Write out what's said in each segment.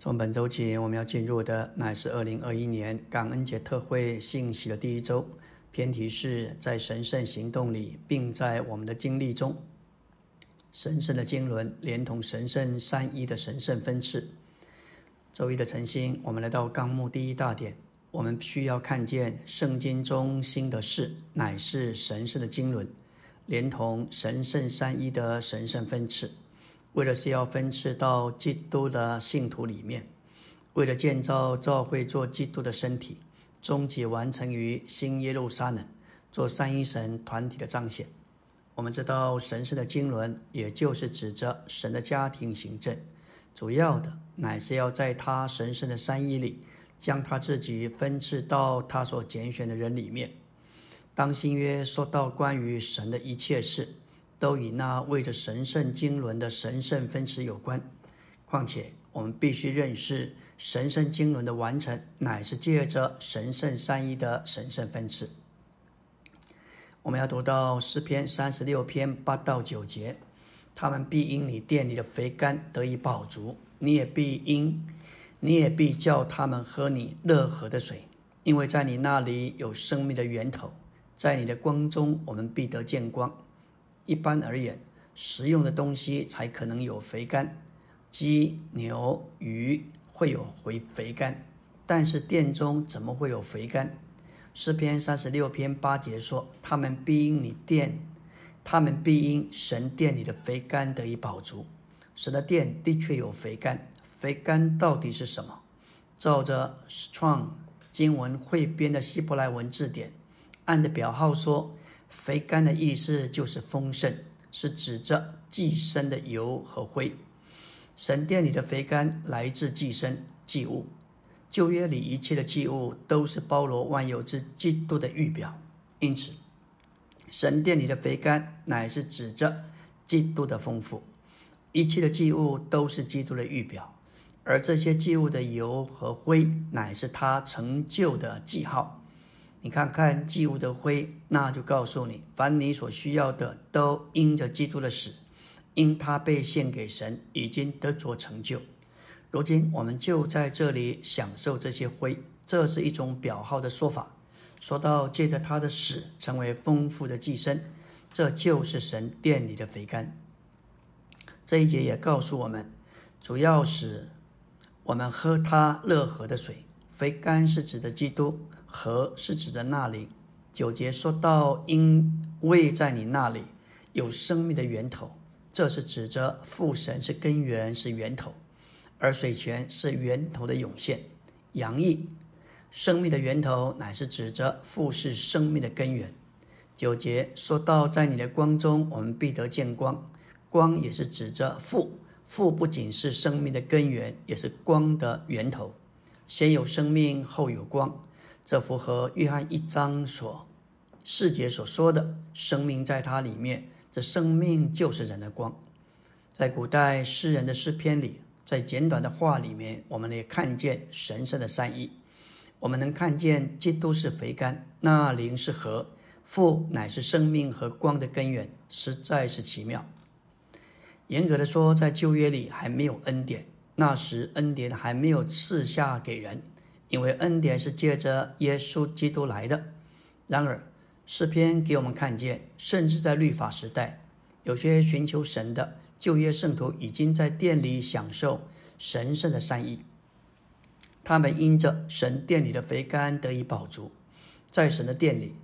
从本周起，我们要进入的乃是二零二一年感恩节特会信息的第一周。偏题是在神圣行动里，并在我们的经历中，神圣的经纶连同神圣三一的神圣分次。周一的晨星，我们来到纲目第一大点，我们需要看见圣经中心的事，乃是神圣的经纶，连同神圣三一的神圣分次。为了是要分赐到基督的信徒里面，为了建造教会做基督的身体，终极完成于新耶路撒冷，做三一神团体的彰显。我们知道神圣的经纶，也就是指着神的家庭行政，主要的乃是要在他神圣的三一里，将他自己分赐到他所拣选的人里面。当新约说到关于神的一切事。都与那为着神圣经纶的神圣分词有关。况且，我们必须认识神圣经纶的完成，乃是借着神圣三一的神圣分词。我们要读到诗篇三十六篇八到九节：他们必因你店里的肥甘得以饱足，你也必因，你也必叫他们喝你乐河的水，因为在你那里有生命的源头，在你的光中，我们必得见光。一般而言，食用的东西才可能有肥甘，鸡、牛、鱼会有肥肥甘，但是殿中怎么会有肥甘？诗篇三十六篇八节说：“他们必因你殿，他们必因神殿里的肥甘得以饱足。”神的殿的确有肥甘，肥甘到底是什么？照着创经文汇编的希伯来文字典，按着表号说。肥甘的意思就是丰盛，是指着寄生的油和灰。神殿里的肥甘来自寄生祭物。旧约里一切的祭物都是包罗万有之基督的预表，因此神殿里的肥甘乃是指着基督的丰富。一切的祭物都是基督的预表，而这些祭物的油和灰乃是他成就的记号。你看看祭物的灰，那就告诉你，凡你所需要的，都因着基督的死，因他被献给神，已经得着成就。如今我们就在这里享受这些灰，这是一种表号的说法。说到借着他的死成为丰富的寄生，这就是神殿里的肥甘。这一节也告诉我们，主要是我们喝他乐河的水，肥甘是指的基督。和是指的那里。九节说到，因为在你那里有生命的源头，这是指着父神是根源，是源头，而水泉是源头的涌现。洋溢生命的源头乃是指着父是生命的根源。九节说到，在你的光中，我们必得见光。光也是指着父，父不仅是生命的根源，也是光的源头。先有生命，后有光。这符合约翰一章所世节所说的生命在它里面，这生命就是人的光。在古代诗人的诗篇里，在简短的话里面，我们也看见神圣的善意。我们能看见基督是肥甘，那灵是河，父乃是生命和光的根源，实在是奇妙。严格的说，在旧约里还没有恩典，那时恩典还没有赐下给人。因为恩典是借着耶稣基督来的。然而，诗篇给我们看见，甚至在律法时代，有些寻求神的旧约圣徒已经在殿里享受神圣的善意。他们因着神殿里的肥甘得以饱足。在神的殿里，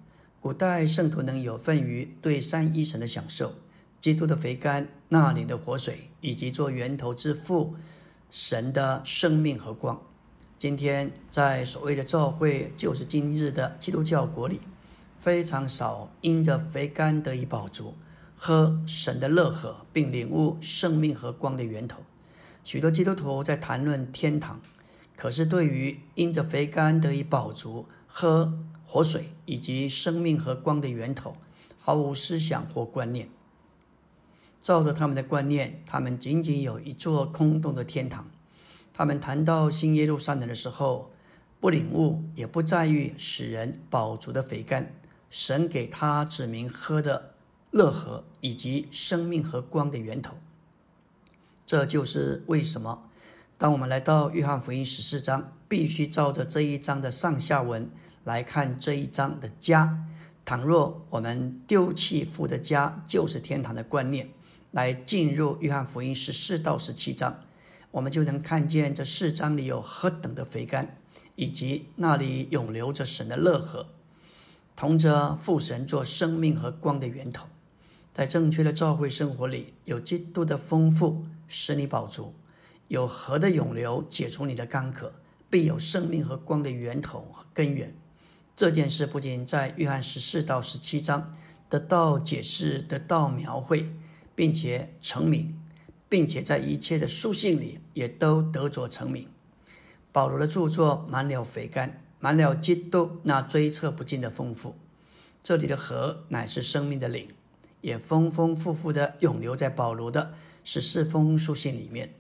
古代圣徒能有份于对三一神的享受。基督的肥甘，那里的活水，以及做源头之父神的生命和光。今天在所谓的教会，就是今日的基督教国里，非常少因着肥甘得以饱足，喝神的乐河，并领悟生命和光的源头。许多基督徒在谈论天堂，可是对于因着肥甘得以饱足，喝活水以及生命和光的源头，毫无思想或观念。照着他们的观念，他们仅仅有一座空洞的天堂。他们谈到新耶路撒冷的时候，不领悟，也不在于使人饱足的肥甘，神给他指明喝的乐河，以及生命和光的源头。这就是为什么当我们来到约翰福音十四章，必须照着这一章的上下文来看这一章的家。倘若我们丢弃父的家就是天堂的观念，来进入约翰福音十四到十七章，我们就能看见这四章里有何等的肥甘，以及那里永留着神的乐河，同着父神做生命和光的源头。在正确的教会生活里，有基督的丰富使你饱足，有河的涌流解除你的干渴，必有生命和光的源头和根源。这件事不仅在约翰十四到十七章得到解释、得到描绘，并且成名，并且在一切的书信里也都得着成名。保罗的著作满了肥甘，满了基督那追测不尽的丰富。这里的河乃是生命的灵，也丰丰富富的永留在保罗的十四封书信里面。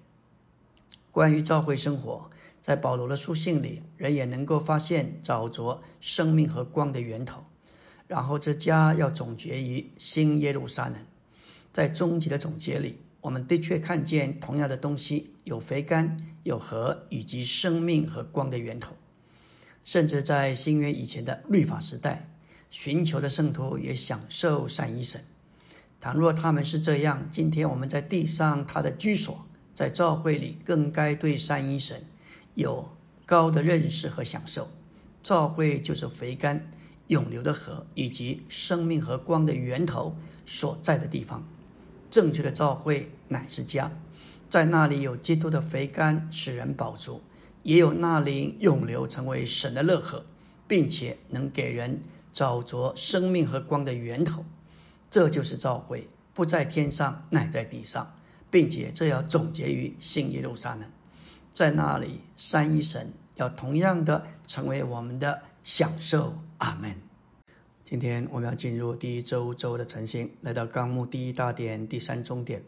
关于教会生活。在保罗的书信里，人也能够发现找着生命和光的源头。然后这家要总结于新耶路撒冷。在终极的总结里，我们的确看见同样的东西：有肥甘、有河，以及生命和光的源头。甚至在新约以前的律法时代，寻求的圣徒也享受善一神。倘若他们是这样，今天我们在地上他的居所，在教会里更该对善一神。有高的认识和享受，教会就是肥甘永流的河，以及生命和光的源头所在的地方。正确的教会乃是家，在那里有基督的肥甘使人饱足，也有那里永流成为神的乐河，并且能给人找着生命和光的源头。这就是教会，不在天上，乃在地上，并且这要总结于新耶路撒冷。在那里，三一神要同样的成为我们的享受。阿门。今天我们要进入第一周周的晨星，来到纲目第一大点第三中点，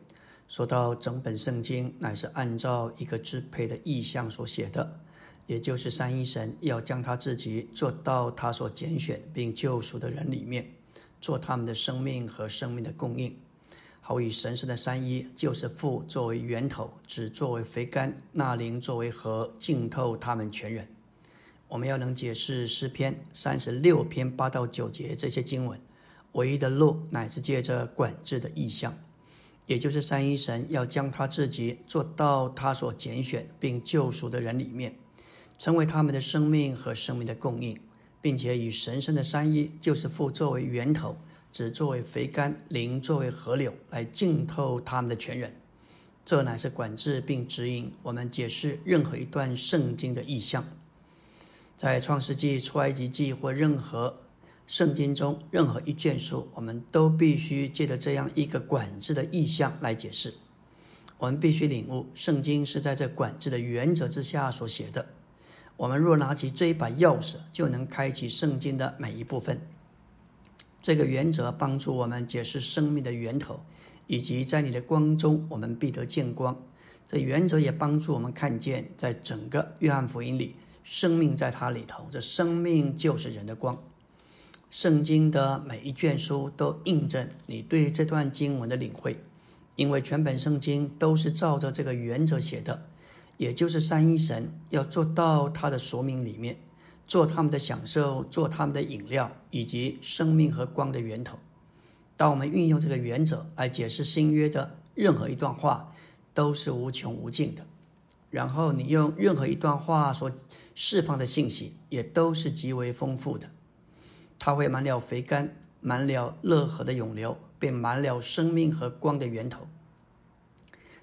说到整本圣经乃是按照一个支配的意象所写的，也就是三一神要将他自己做到他所拣选并救赎的人里面，做他们的生命和生命的供应。好以神圣的三一，就是父作为源头，子作为肥甘，那灵作为河，浸透他们全人。我们要能解释诗篇三十六篇八到九节这些经文，唯一的路乃是借着管制的意象，也就是三一神要将他自己做到他所拣选并救赎的人里面，成为他们的生命和生命的供应，并且以神圣的三一，就是父作为源头。只作为肥甘，灵作为河流来浸透他们的全人，这乃是管制并指引我们解释任何一段圣经的意象。在创世纪、出埃及记或任何圣经中任何一卷书，我们都必须借着这样一个管制的意象来解释。我们必须领悟，圣经是在这管制的原则之下所写的。我们若拿起这一把钥匙，就能开启圣经的每一部分。这个原则帮助我们解释生命的源头，以及在你的光中我们必得见光。这原则也帮助我们看见，在整个约翰福音里，生命在它里头，这生命就是人的光。圣经的每一卷书都印证你对这段经文的领会，因为全本圣经都是照着这个原则写的，也就是三一神要做到他的说明里面。做他们的享受，做他们的饮料，以及生命和光的源头。当我们运用这个原则来解释新约的任何一段话，都是无穷无尽的。然后你用任何一段话所释放的信息，也都是极为丰富的。它会满了肥甘，满了乐河的涌流，并满了生命和光的源头。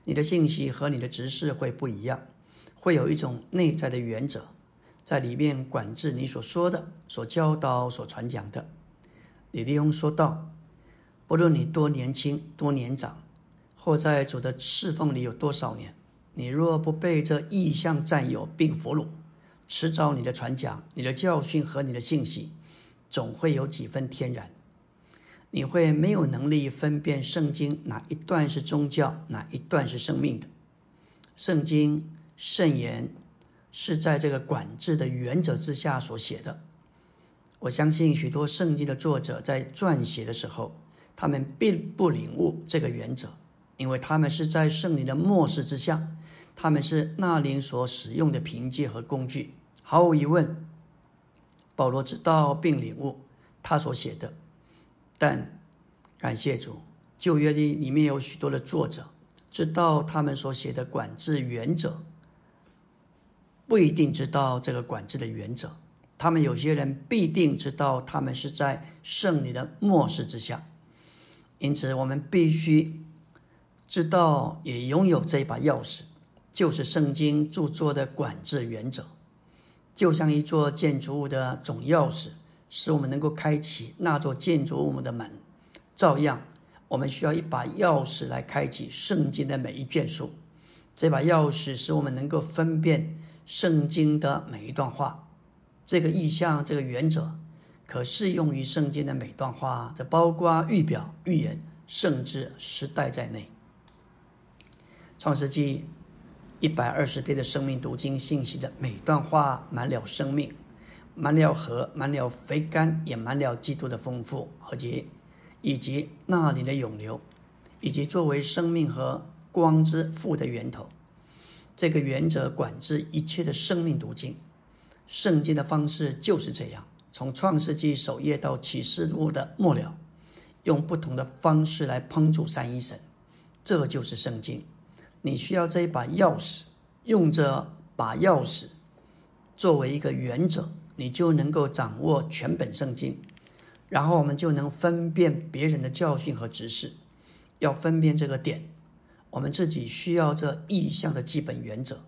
你的信息和你的执事会不一样，会有一种内在的原则。在里面管制你所说的、所教导、所传讲的。李立翁说道：“不论你多年轻、多年长，或在主的侍奉里有多少年，你若不被这意象占有并俘虏，迟早你的传讲、你的教训和你的信息，总会有几分天然。你会没有能力分辨圣经哪一段是宗教，哪一段是生命的。圣经圣言。”是在这个管制的原则之下所写的。我相信许多圣经的作者在撰写的时候，他们并不领悟这个原则，因为他们是在圣灵的漠视之下，他们是那灵所使用的凭借和工具。毫无疑问，保罗知道并领悟他所写的，但感谢主，旧约里里面有许多的作者知道他们所写的管制原则，不一定知道这个管制的原则。他们有些人必定知道，他们是在圣灵的漠视之下，因此我们必须知道，也拥有这把钥匙，就是圣经著作的管制原则，就像一座建筑物的总钥匙，使我们能够开启那座建筑物的门，照样，我们需要一把钥匙来开启圣经的每一卷书。这把钥匙使我们能够分辨圣经的每一段话。这个意象，这个原则，可适用于圣经的每段话，这包括预表、预言，甚至时代在内。创世纪一百二十篇的生命读经信息的每段话，满了生命，满了和，满了肥甘，也满了基督的丰富和及以及那里的涌流，以及作为生命和光之父的源头，这个原则管制一切的生命读经。圣经的方式就是这样，从创世纪首页到启示录的末了，用不同的方式来烹煮三一神，这就是圣经。你需要这一把钥匙，用这把钥匙作为一个原则，你就能够掌握全本圣经。然后我们就能分辨别人的教训和指示。要分辨这个点，我们自己需要这意象的基本原则。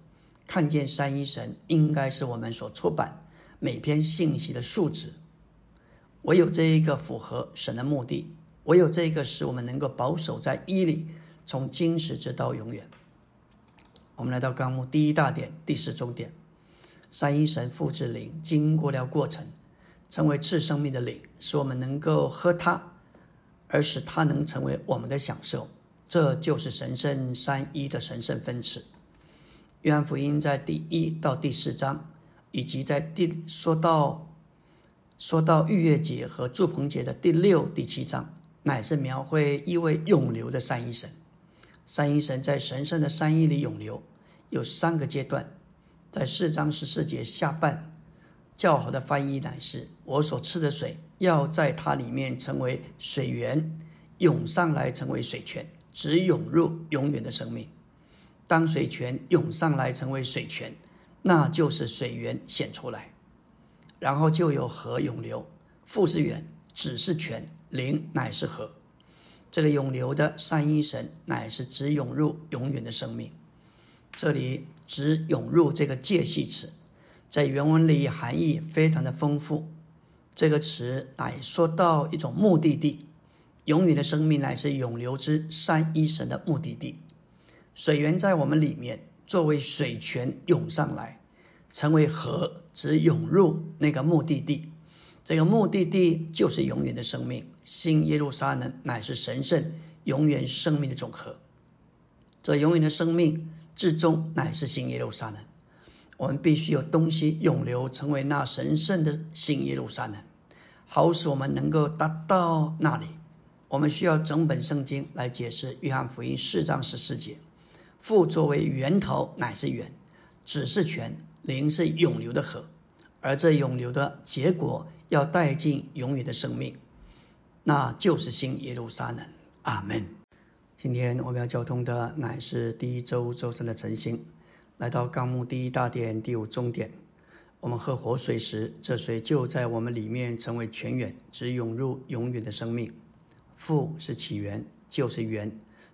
看见三一神应该是我们所出版每篇信息的数值。唯有这一个符合神的目的，唯有这一个使我们能够保守在一里，从今时直到永远。我们来到纲目第一大点第四中点，三一神复制灵经过了过程，成为次生命的灵，使我们能够喝它，而使它能成为我们的享受。这就是神圣三一的神圣分词。约翰福音在第一到第四章，以及在第说到说到逾越节和祝棚节的第六、第七章，乃是描绘一位永流的三一神。三一神在神圣的三一里永流，有三个阶段。在四章十四节下半，较好的翻译乃是：我所吃的水要在它里面成为水源，涌上来成为水泉，只涌入永远的生命。当水泉涌上来成为水泉，那就是水源显出来，然后就有河涌流。父是源，子是泉，灵乃是河。这个涌流的三一神乃是只涌入永远的生命。这里“只涌入”这个介系词，在原文里含义非常的丰富。这个词乃说到一种目的地，永远的生命乃是涌流之三一神的目的地。水源在我们里面，作为水泉涌上来，成为河，只涌入那个目的地。这个目的地就是永远的生命。新耶路撒冷乃是神圣永远生命的总和。这永远的生命至终乃是新耶路撒冷。我们必须有东西永流，成为那神圣的新耶路撒冷，好使我们能够达到那里。我们需要整本圣经来解释约翰福音四章十四节。父作为源头，乃是源；子是泉，灵是永流的河。而这永流的结果，要带进永远的生命，那就是新耶路撒冷。阿门。今天我们要交通的乃是第一周周三的晨星，来到纲目第一大殿第五终点。我们喝活水时，这水就在我们里面成为泉源，只涌入永远的生命。父是起源，就是源；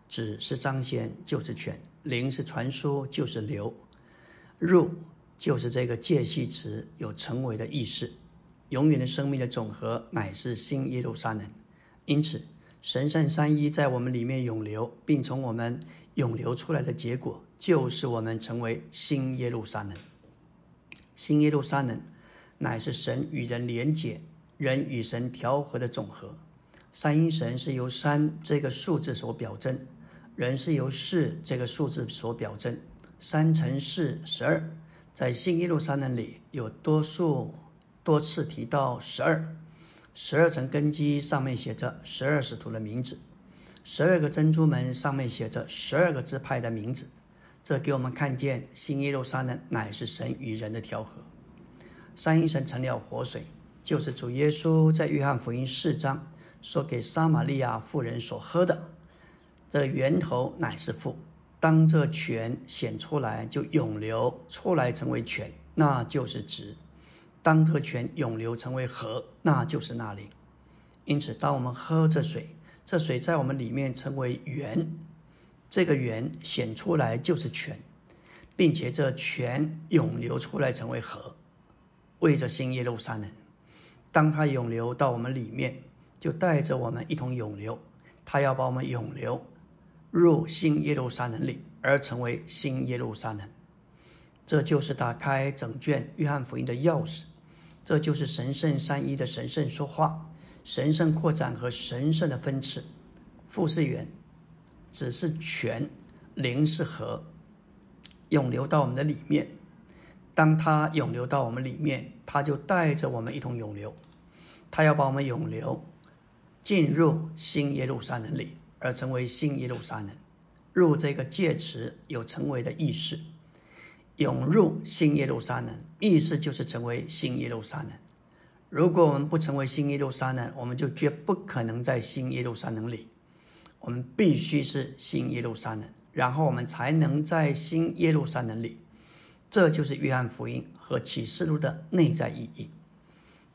子是彰显，就是泉。灵是传说，就是流；入就是这个介系词，有成为的意思。永远的生命的总和乃是新耶路撒冷。因此，神圣三一在我们里面永流，并从我们永流出来的结果，就是我们成为新耶路撒冷。新耶路撒冷乃是神与人连结、人与神调和的总和。三一神是由三这个数字所表征。人是由四这个数字所表征，三乘四十二，在新耶路撒冷里有多数多次提到十二，十二层根基上面写着十二使徒的名字，十二个珍珠门上面写着十二个支派的名字，这给我们看见新耶路撒冷乃是神与人的调和。三一神成了活水，就是主耶稣在约翰福音四章说给撒玛利亚妇人所喝的。这源头乃是父。当这泉显出来，就涌流出来成为泉，那就是直；当这泉涌流成为河，那就是那灵。因此，当我们喝这水，这水在我们里面成为源，这个源显出来就是泉，并且这泉涌流出来成为河，为着新耶路撒冷。当它涌流到我们里面，就带着我们一同涌流，它要把我们涌流。入新耶路撒冷里，而成为新耶路撒冷，这就是打开整卷约翰福音的钥匙。这就是神圣三一的神圣说话、神圣扩展和神圣的分次。父是源，子是泉，灵是河，涌流到我们的里面。当它涌流到我们里面，它就带着我们一同涌流。它要把我们涌流进入新耶路撒冷里。而成为新耶路撒冷，入这个介词有成为的意思，涌入新耶路撒冷，意思就是成为新耶路撒冷。如果我们不成为新耶路撒冷，我们就绝不可能在新耶路撒冷里。我们必须是新耶路撒冷，然后我们才能在新耶路撒冷里。这就是约翰福音和启示录的内在意义。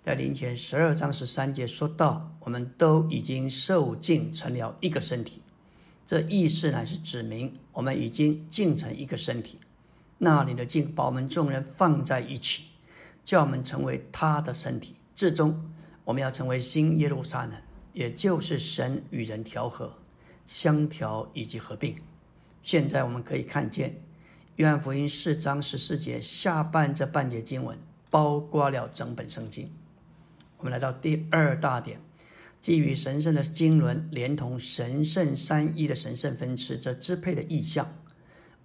在灵前十二章十三节说到，我们都已经受尽成了一个身体。这意思乃是指明我们已经尽成一个身体。那里的尽把我们众人放在一起，叫我们成为他的身体。至终，我们要成为新耶路撒冷，也就是神与人调和、相调以及合并。现在我们可以看见，约翰福音四章十四节下半这半节经文，包括了整本圣经。我们来到第二大点，基于神圣的经纶，连同神圣三一的神圣分词这支配的意象，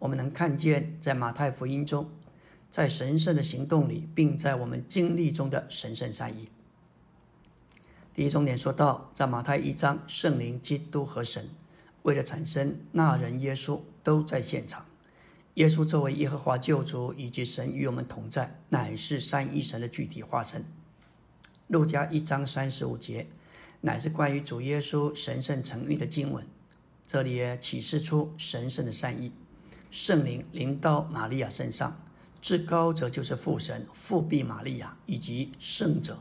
我们能看见在马太福音中，在神圣的行动里，并在我们经历中的神圣善意。第一重点说到，在马太一章，圣灵、基督和神为了产生那人耶稣都在现场。耶稣作为耶和华救主以及神与我们同在，乃是三一神的具体化身。路加一章三十五节，乃是关于主耶稣神圣成育的经文。这里也启示出神圣的善意，圣灵临到玛利亚身上，至高者就是父神复辟玛利亚，以及圣者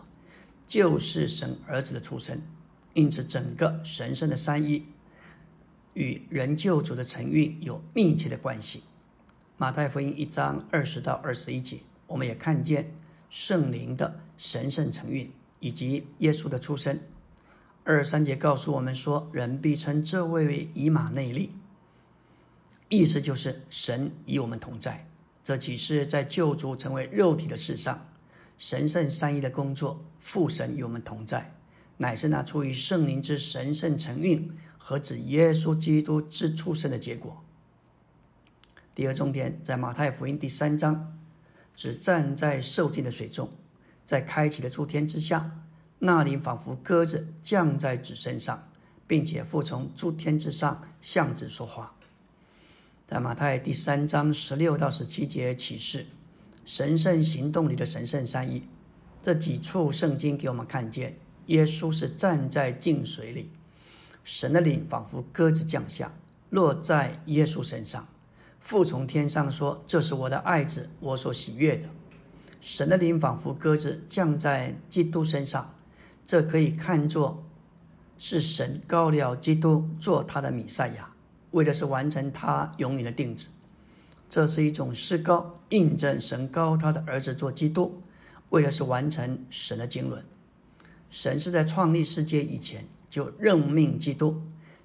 就是神儿子的出生。因此，整个神圣的三一与人救主的成运有密切的关系。马太福音一章二十到二十一节，我们也看见圣灵的神圣成运。以及耶稣的出生，二三节告诉我们说，人必称这位为以马内利，意思就是神与我们同在。这启示在救主成为肉体的事上，神圣三一的工作，父神与我们同在，乃是那出于圣灵之神圣成运和指耶稣基督之出生的结果。第二重点在马太福音第三章，指站在受尽的水中。在开启的诸天之下，那灵仿佛鸽子降在子身上，并且附从诸天之上向子说话。在马太第三章十六到十七节启示神圣行动里的神圣三一，这几处圣经给我们看见，耶稣是站在净水里，神的灵仿佛鸽子降下，落在耶稣身上，父从天上说：“这是我的爱子，我所喜悦的。”神的灵仿佛鸽子降在基督身上，这可以看作是神高了基督做他的弥赛亚，为的是完成他永远的定旨。这是一种施高，印证神高他的儿子做基督，为的是完成神的经纶。神是在创立世界以前就任命基督，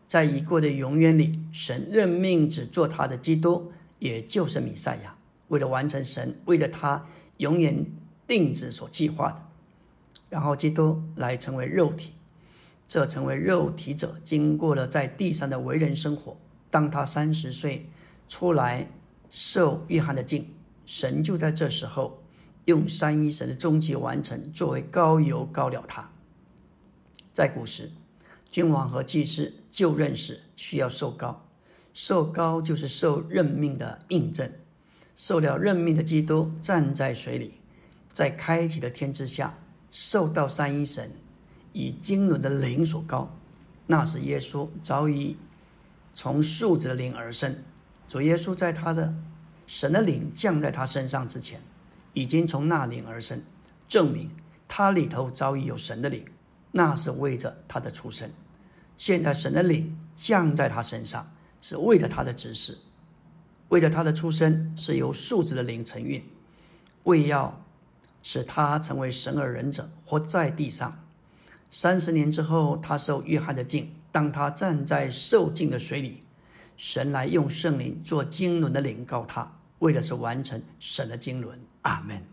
在已过的永远里，神任命只做他的基督，也就是弥赛亚，为了完成神为了他。永远定旨所计划的，然后基督来成为肉体，这成为肉体者经过了在地上的为人生活。当他三十岁出来受约翰的敬，神就在这时候用三一神的终极完成作为高油高了他。在古时，君王和祭司就认识需要受膏，受高就是受任命的印证，受了任命的基督站在水里，在开启的天之下，受到三一神以经纶的灵所高。那时耶稣早已从树子的灵而生。主耶稣在他的神的灵降在他身上之前，已经从那灵而生，证明他里头早已有神的灵。那是为着他的出生。现在神的灵降在他身上。是为了他的指示，为了他的出生，是由数字的灵承运，为要使他成为神而人者，活在地上。三十年之后，他受约翰的敬，当他站在受敬的水里，神来用圣灵做经纶的灵告他，为的是完成神的经纶。阿门。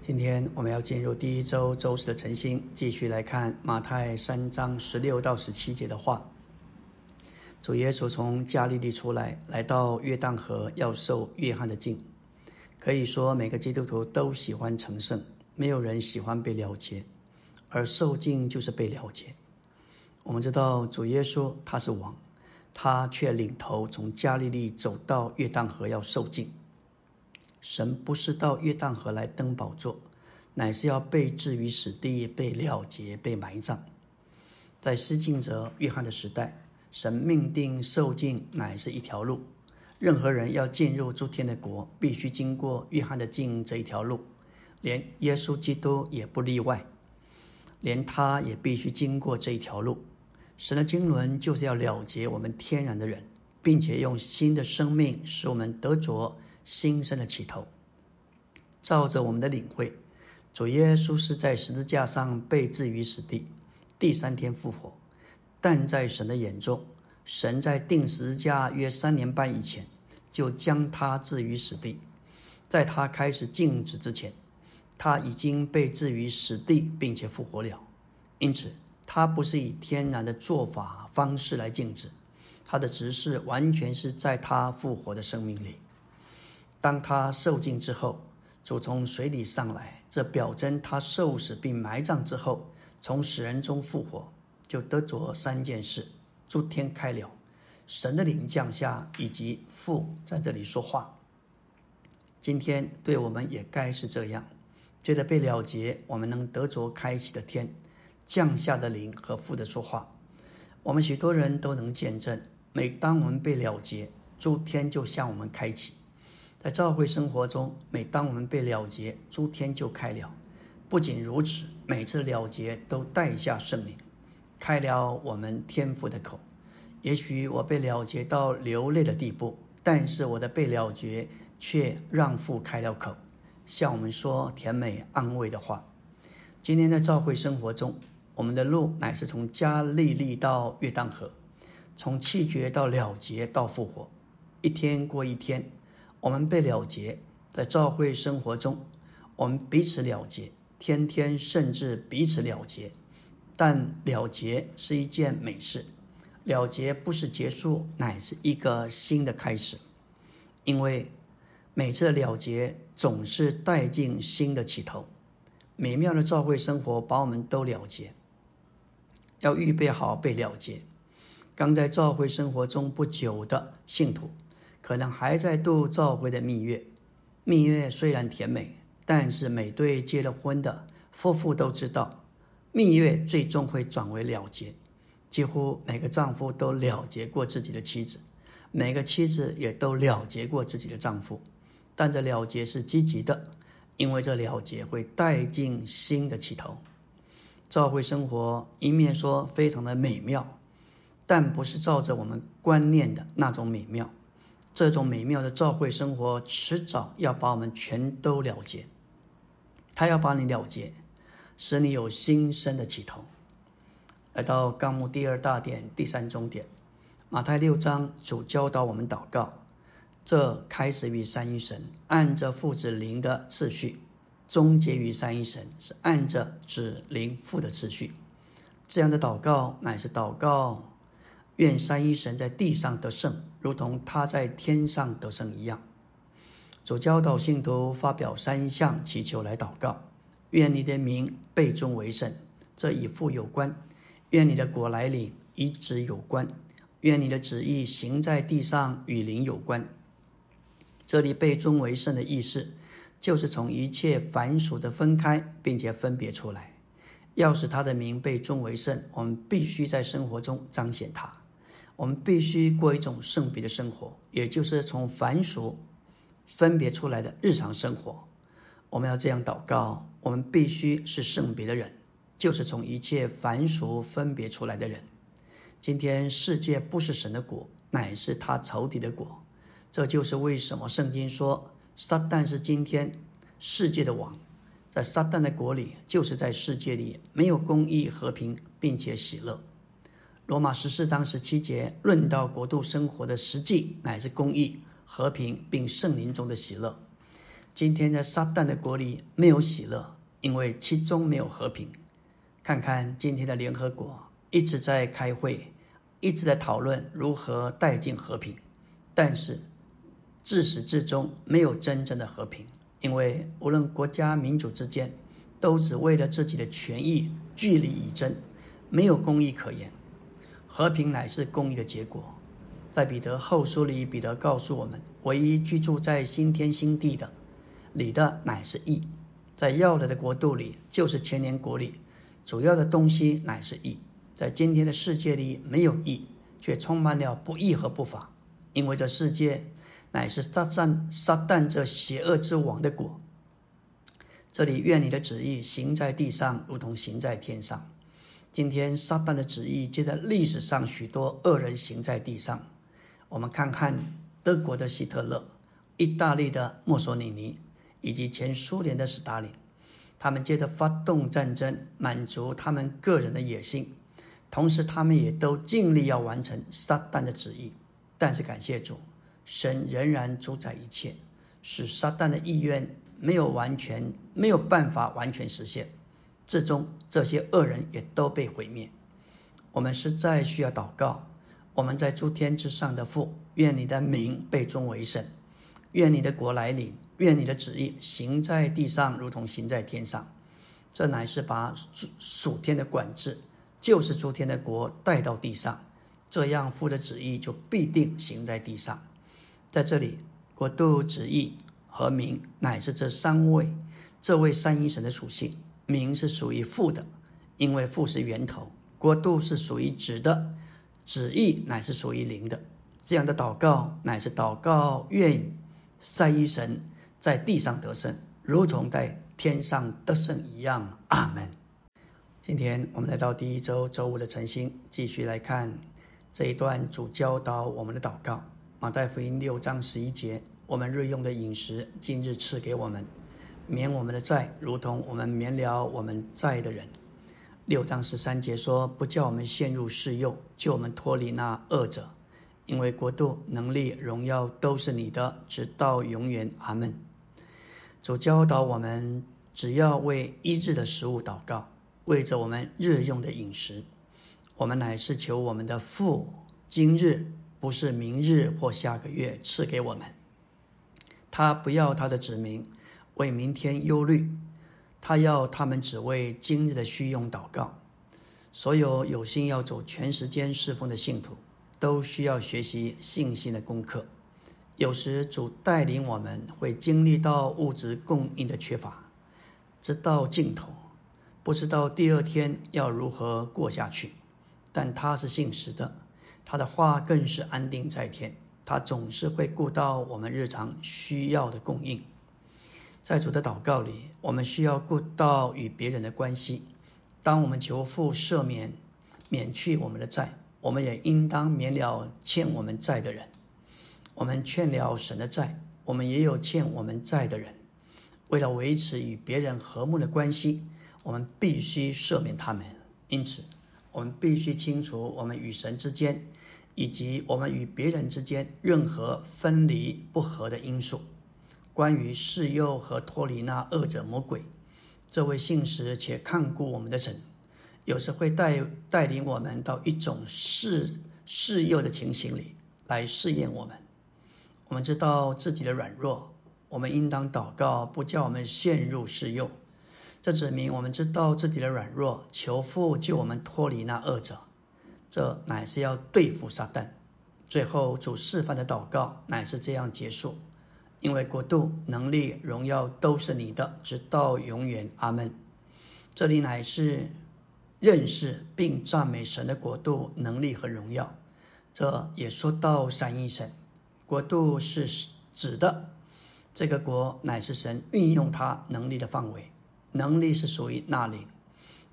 今天我们要进入第一周周四的晨星，继续来看马太三章十六到十七节的话。主耶稣从加利利出来，来到约旦河，要受约翰的敬。可以说，每个基督徒都喜欢成圣，没有人喜欢被了结，而受敬就是被了结。我们知道，主耶稣他是王，他却领头从加利利走到约旦河要受敬。神不是到约旦河来登宝座，乃是要被置于死地，被了结，被埋葬。在施敬者约翰的时代。神命定受尽乃是一条路，任何人要进入诸天的国，必须经过约翰的敬这一条路，连耶稣基督也不例外，连他也必须经过这一条路。神的经纶就是要了结我们天然的人，并且用新的生命使我们得着新生的起头。照着我们的领会，主耶稣是在十字架上被置于死地，第三天复活。但在神的眼中，神在定十字架约三年半以前，就将他置于死地。在他开始静止之前，他已经被置于死地，并且复活了。因此，他不是以天然的做法方式来静止，他的执事完全是在他复活的生命里。当他受尽之后，主从水里上来，这表征他受死并埋葬之后，从死人中复活。就得着三件事：诸天开了，神的灵降下，以及父在这里说话。今天对我们也该是这样，觉得被了结，我们能得着开启的天降下的灵和父的说话。我们许多人都能见证，每当我们被了结，诸天就向我们开启。在教会生活中，每当我们被了结，诸天就开了。不仅如此，每次了结都带下圣灵。开了我们天父的口，也许我被了结到流泪的地步，但是我的被了结却让父开了口，向我们说甜美安慰的话。今天在教会生活中，我们的路乃是从加利利到约旦河，从气绝到了结到复活，一天过一天，我们被了结。在教会生活中，我们彼此了结，天天甚至彼此了结。但了结是一件美事，了结不是结束，乃是一个新的开始。因为每次的了结总是带进新的起头。美妙的教会生活把我们都了结，要预备好被了结。刚在召会生活中不久的信徒，可能还在度召会的蜜月。蜜月虽然甜美，但是每对结了婚的夫妇都知道。蜜月最终会转为了结，几乎每个丈夫都了结过自己的妻子，每个妻子也都了结过自己的丈夫。但这了结是积极的，因为这了结会带进新的起头。教会生活一面说非常的美妙，但不是照着我们观念的那种美妙。这种美妙的教会生活迟早要把我们全都了结，他要把你了结。使你有新生的起头。来到纲目第二大点第三中点，马太六章主教导我们祷告，这开始于三一神，按着父子灵的次序；终结于三一神，是按着子灵父的次序。这样的祷告乃是祷告，愿三一神在地上得胜，如同他在天上得胜一样。主教导信徒发表三项祈求来祷告。愿你的名被尊为圣，这与父有关；愿你的国来临，与子有关；愿你的旨意行在地上，与灵有关。这里被尊为圣的意思，就是从一切凡俗的分开，并且分别出来。要使他的名被尊为圣，我们必须在生活中彰显他。我们必须过一种圣别的生活，也就是从凡俗分别出来的日常生活。我们要这样祷告：我们必须是圣别的人，就是从一切凡俗分别出来的人。今天世界不是神的国，乃是他仇敌的国。这就是为什么圣经说撒旦是今天世界的王。在撒旦的国里，就是在世界里没有公义、和平，并且喜乐。罗马十四章十七节论到国度生活的实际，乃是公义、和平，并圣灵中的喜乐。今天在撒旦的国里没有喜乐，因为其中没有和平。看看今天的联合国一直在开会，一直在讨论如何带进和平，但是自始至终没有真正的和平。因为无论国家民主之间，都只为了自己的权益据理以争，没有公义可言。和平乃是公义的结果。在彼得后书里，彼得告诉我们：唯一居住在新天新地的，你的乃是义。在要来的国度里，就是千年国里，主要的东西乃是义。在今天的世界里，没有义，却充满了不义和不法，因为这世界。乃是撒旦撒旦这邪恶之王的果。这里愿你的旨意行在地上，如同行在天上。今天撒旦的旨意，接着历史上许多恶人行在地上。我们看看德国的希特勒、意大利的墨索里尼，以及前苏联的斯大林，他们接着发动战争，满足他们个人的野心，同时他们也都尽力要完成撒旦的旨意。但是感谢主。神仍然主宰一切，使撒旦的意愿没有完全没有办法完全实现，最终这些恶人也都被毁灭。我们实在需要祷告。我们在诸天之上的父，愿你的名被尊为圣，愿你的国来临，愿你的旨意行在地上，如同行在天上。这乃是把属天的管制，就是诸天的国带到地上，这样父的旨意就必定行在地上。在这里，国度、旨意和名乃是这三位这位三一神的属性。名是属于父的，因为父是源头；国度是属于子的，旨意乃是属于灵的。这样的祷告乃是祷告，愿三一神在地上得胜，如同在天上得胜一样。阿门。今天我们来到第一周周五的晨星，继续来看这一段主教导我们的祷告。马太福音六章十一节，我们日用的饮食，今日赐给我们，免我们的债，如同我们免了我们债的人。六章十三节说，不叫我们陷入试诱，救我们脱离那恶者，因为国度、能力、荣耀都是你的，直到永远。阿门。主教导我们，只要为一日的食物祷告，为着我们日用的饮食，我们乃是求我们的父今日。不是明日或下个月赐给我们，他不要他的子民为明天忧虑，他要他们只为今日的需用祷告。所有有心要走全时间侍奉的信徒，都需要学习信心的功课。有时主带领我们会经历到物质供应的缺乏，直到尽头，不知道第二天要如何过下去，但他是信实的。他的话更是安定在天，他总是会顾到我们日常需要的供应。在主的祷告里，我们需要顾到与别人的关系。当我们求父赦免、免去我们的债，我们也应当免了欠我们债的人。我们欠了神的债，我们也有欠我们债的人。为了维持与别人和睦的关系，我们必须赦免他们。因此，我们必须清楚我们与神之间，以及我们与别人之间任何分离不合的因素。关于示诱和脱离那恶者魔鬼，这位信实且看顾我们的神，有时会带带领我们到一种示示诱的情形里来试验我们。我们知道自己的软弱，我们应当祷告，不叫我们陷入试诱。这指明我们知道自己的软弱，求父救我们脱离那恶者。这乃是要对付撒旦。最后主示范的祷告乃是这样结束：因为国度、能力、荣耀都是你的，直到永远。阿门。这里乃是认识并赞美神的国度、能力和荣耀。这也说到三一神，国度是指的这个国乃是神运用他能力的范围，能力是属于那灵。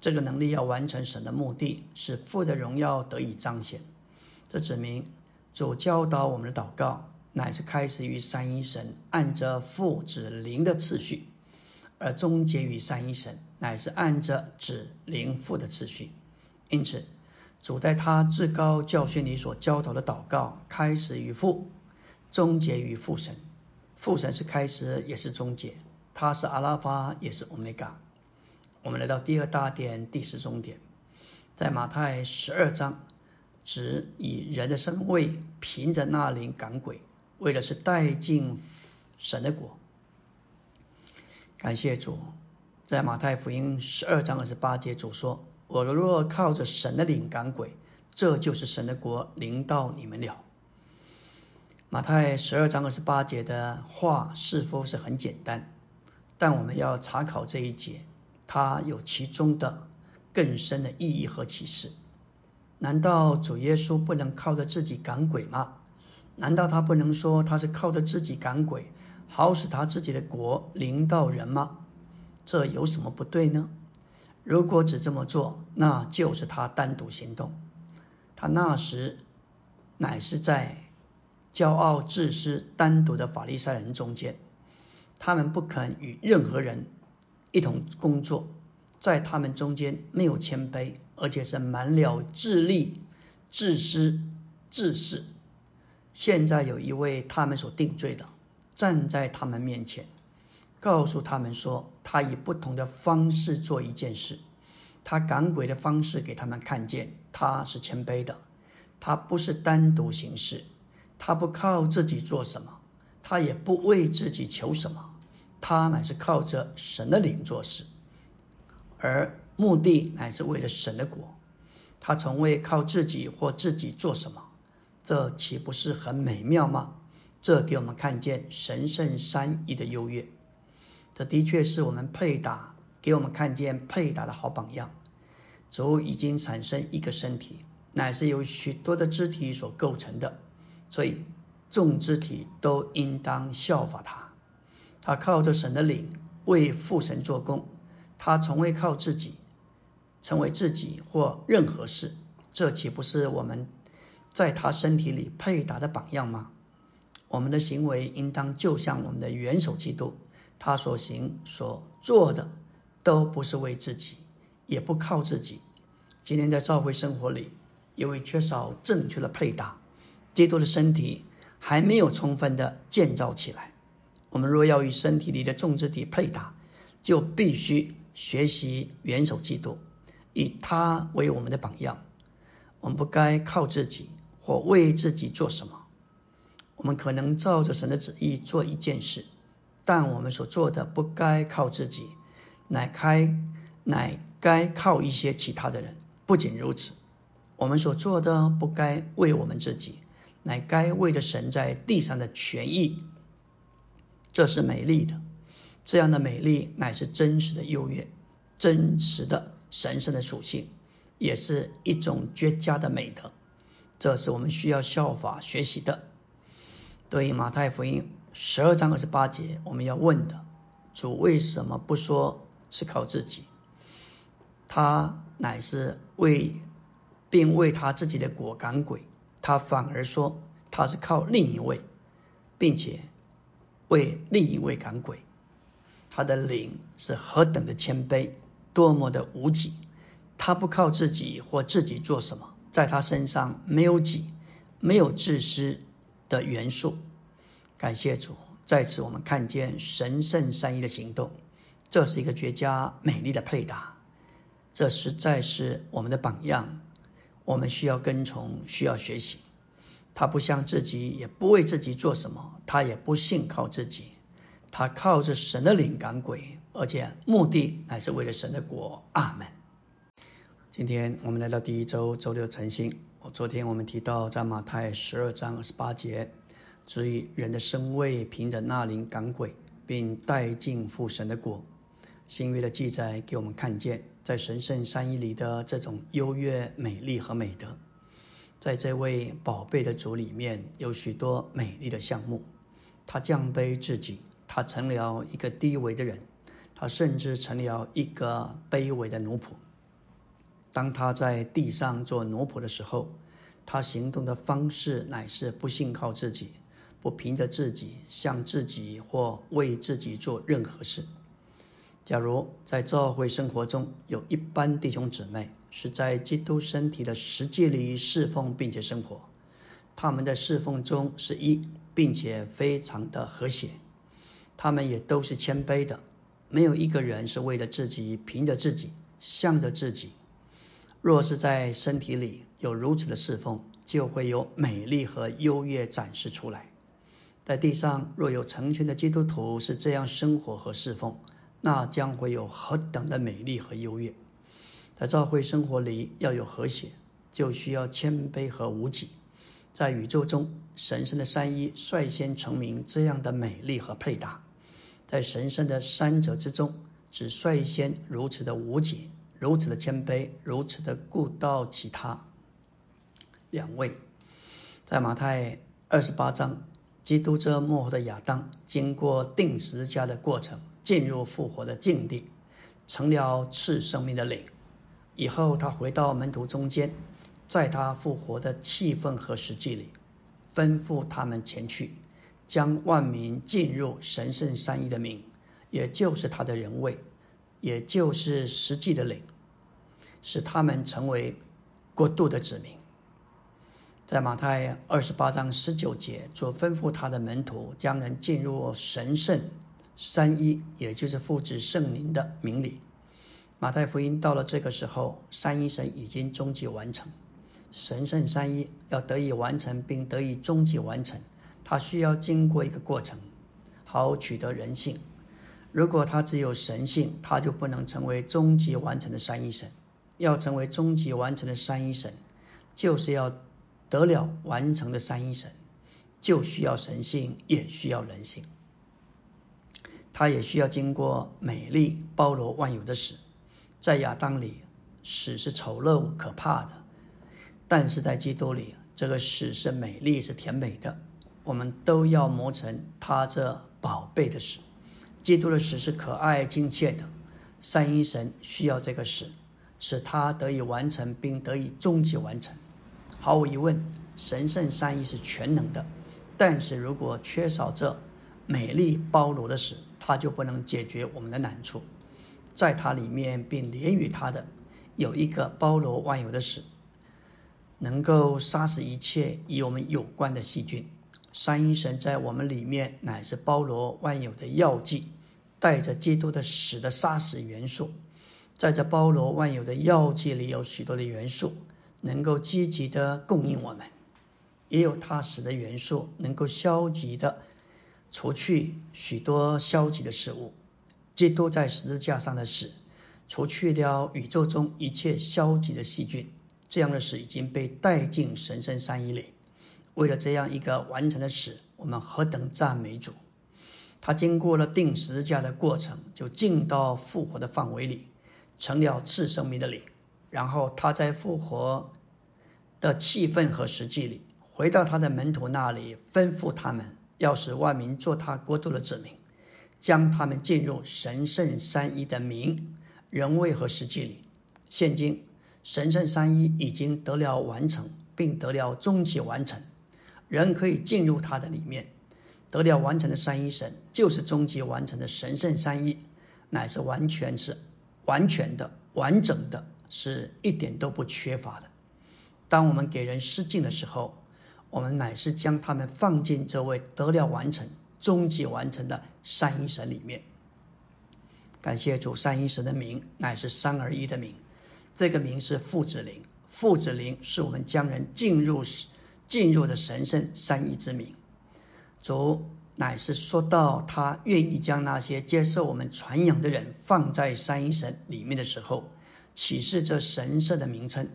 这个能力要完成神的目的，使父的荣耀得以彰显。这指明。主教导我们的祷告，乃是开始于三一神按着父指灵的次序，而终结于三一神乃是按着指灵父的次序。因此，主在他至高教训里所教导的祷告，开始于父，终结于父神。父神是开始，也是终结；他是阿拉法，也是欧米伽。我们来到第二大点，第十重点，在马太十二章。指以人的身位，凭着那灵赶鬼，为的是带进神的国。感谢主，在马太福音十二章二十八节，主说：“我若靠着神的灵赶鬼，这就是神的国临到你们了。”马太十二章二十八节的话似乎是很简单，但我们要查考这一节，它有其中的更深的意义和启示。难道主耶稣不能靠着自己赶鬼吗？难道他不能说他是靠着自己赶鬼，好使他自己的国临到人吗？这有什么不对呢？如果只这么做，那就是他单独行动。他那时乃是在骄傲自私、单独的法利赛人中间，他们不肯与任何人一同工作，在他们中间没有谦卑。而且是满了智力、自私、自私。现在有一位他们所定罪的站在他们面前，告诉他们说，他以不同的方式做一件事，他赶鬼的方式给他们看见，他是谦卑的，他不是单独行事，他不靠自己做什么，他也不为自己求什么，他乃是靠着神的灵做事，而。目的乃是为了神的国，他从未靠自己或自己做什么，这岂不是很美妙吗？这给我们看见神圣三一的优越，这的确是我们配搭，给我们看见配搭的好榜样。主已经产生一个身体，乃是由许多的肢体所构成的，所以众肢体都应当效法他。他靠着神的灵为父神做工，他从未靠自己。成为自己或任何事，这岂不是我们在他身体里配搭的榜样吗？我们的行为应当就像我们的元首基督，他所行所做的都不是为自己，也不靠自己。今天在教会生活里，因为缺少正确的配搭，基督的身体还没有充分的建造起来。我们若要与身体里的众肢体配搭，就必须学习元首基督。以他为我们的榜样，我们不该靠自己或为自己做什么。我们可能照着神的旨意做一件事，但我们所做的不该靠自己，乃开乃该靠一些其他的人。不仅如此，我们所做的不该为我们自己，乃该为着神在地上的权益。这是美丽的，这样的美丽乃是真实的优越，真实的。神圣的属性，也是一种绝佳的美德，这是我们需要效法学习的。对于马太福音十二章二十八节，我们要问的：主为什么不说是靠自己？他乃是为，并为他自己的果赶鬼，他反而说他是靠另一位，并且为另一位赶鬼。他的灵是何等的谦卑！多么的无己，他不靠自己或自己做什么，在他身上没有己，没有自私的元素。感谢主，在此我们看见神圣善意的行动，这是一个绝佳美丽的配搭，这实在是我们的榜样，我们需要跟从，需要学习。他不像自己，也不为自己做什么，他也不信靠自己，他靠着神的灵赶鬼。而且目的乃是为了神的国。阿门。今天我们来到第一周周六晨星，我昨天我们提到，在马太十二章二十八节，指以人的身位凭着那灵赶鬼，并带进父神的国。新约的记载给我们看见，在神圣三一里的这种优越、美丽和美德。在这位宝贝的主里面，有许多美丽的项目。他降卑自己，他成了一个低微的人，他甚至成了一个卑微的奴仆。当他在地上做奴仆的时候，他行动的方式乃是不信靠自己，不凭着自己向自己或为自己做任何事。假如在教会生活中有一般弟兄姊妹是在基督身体的实际里侍奉并且生活，他们在侍奉中是一，并且非常的和谐，他们也都是谦卑的，没有一个人是为了自己，凭着自己，向着自己。若是在身体里有如此的侍奉，就会有美丽和优越展示出来。在地上若有成群的基督徒是这样生活和侍奉，那将会有何等的美丽和优越。在教会生活里要有和谐，就需要谦卑和无己。在宇宙中，神圣的三一率先成名这样的美丽和配搭。在神圣的三者之中，只率先如此的无己。如此的谦卑，如此的顾到其他两位，在马太二十八章，基督这幕后的亚当，经过定十字架的过程，进入复活的境地，成了赐生命的灵。以后他回到门徒中间，在他复活的气氛和实际里，吩咐他们前去，将万民进入神圣三一的名，也就是他的人位。也就是实际的领，使他们成为国度的子民。在马太二十八章十九节，主吩咐他的门徒将人进入神圣三一，也就是父子圣灵的名里。马太福音到了这个时候，三一神已经终极完成。神圣三一要得以完成并得以终极完成，它需要经过一个过程，好取得人性。如果他只有神性，他就不能成为终极完成的三一神。要成为终极完成的三一神，就是要得了完成的三一神，就需要神性，也需要人性。他也需要经过美丽包罗万有的死。在亚当里，死是丑陋可怕的；但是在基督里，这个死是美丽是甜美的。我们都要磨成他这宝贝的死。基督的死是可爱精切的，三一神需要这个死，使他得以完成并得以终极完成。毫无疑问，神圣三一是全能的，但是如果缺少这美丽包罗的死，他就不能解决我们的难处。在它里面并连于他的有一个包罗万有的死，能够杀死一切与我们有关的细菌。三一神在我们里面乃是包罗万有的药剂，带着基督的死的杀死元素，在这包罗万有的药剂里有许多的元素，能够积极的供应我们，也有他死的元素，能够消极的除去许多消极的事物。基督在十字架上的死，除去了宇宙中一切消极的细菌，这样的死已经被带进神圣三一里。为了这样一个完成的死，我们何等赞美主！他经过了定十字架的过程，就进到复活的范围里，成了赐生命的灵。然后他在复活的气氛和实际里，回到他的门徒那里，吩咐他们要使万民做他国度的子民，将他们进入神圣三一的名、人位和实际里。现今神圣三一已经得了完成，并得了终极完成。人可以进入他的里面，得了完成的三一神，就是终极完成的神圣三一，乃是完全是完全的、完整的，是一点都不缺乏的。当我们给人施敬的时候，我们乃是将他们放进这位得了完成、终极完成的三一神里面。感谢主，三一神的名乃是三而一的名，这个名是父子灵，父子灵是我们将人进入。进入的神圣三一之名，主乃是说到他愿意将那些接受我们传扬的人放在三一神里面的时候，启示这神圣的名称。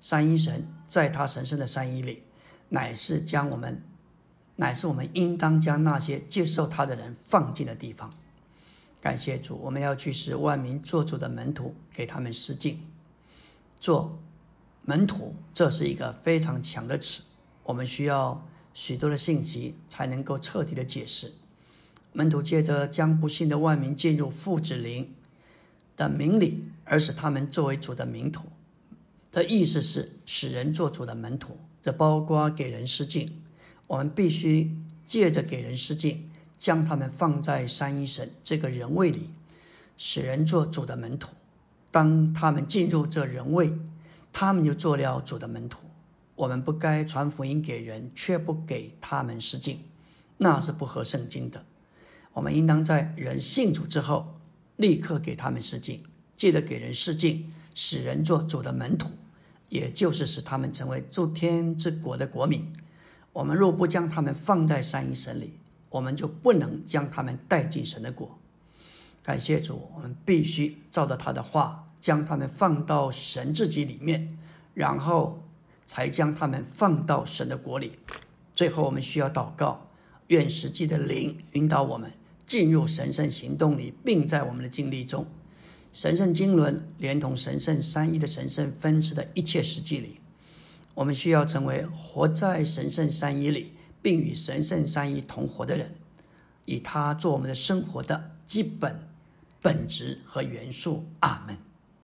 三一神在他神圣的三一里，乃是将我们，乃是我们应当将那些接受他的人放进的地方。感谢主，我们要去使万民做主的门徒，给他们施敬。做门徒，这是一个非常强的词，我们需要许多的信息才能够彻底的解释。门徒接着将不幸的万民进入父子灵的名里，而使他们作为主的名徒。这意思是使人做主的门徒，这包括给人施敬。我们必须借着给人施敬，将他们放在三一神这个人位里，使人做主的门徒。当他们进入这人位，他们就做了主的门徒。我们不该传福音给人，却不给他们施敬，那是不合圣经的。我们应当在人信主之后，立刻给他们施敬，记得给人施敬，使人做主的门徒，也就是使他们成为诸天之国的国民。我们若不将他们放在三一神里，我们就不能将他们带进神的国。感谢主，我们必须照着他的话，将他们放到神自己里面，然后才将他们放到神的国里。最后，我们需要祷告，愿实际的灵引导我们。进入神圣行动里，并在我们的经历中，神圣经纶连同神圣三一的神圣分支的一切实际里，我们需要成为活在神圣三一里，并与神圣三一同活的人，以他做我们的生活的基本本质和元素。阿门。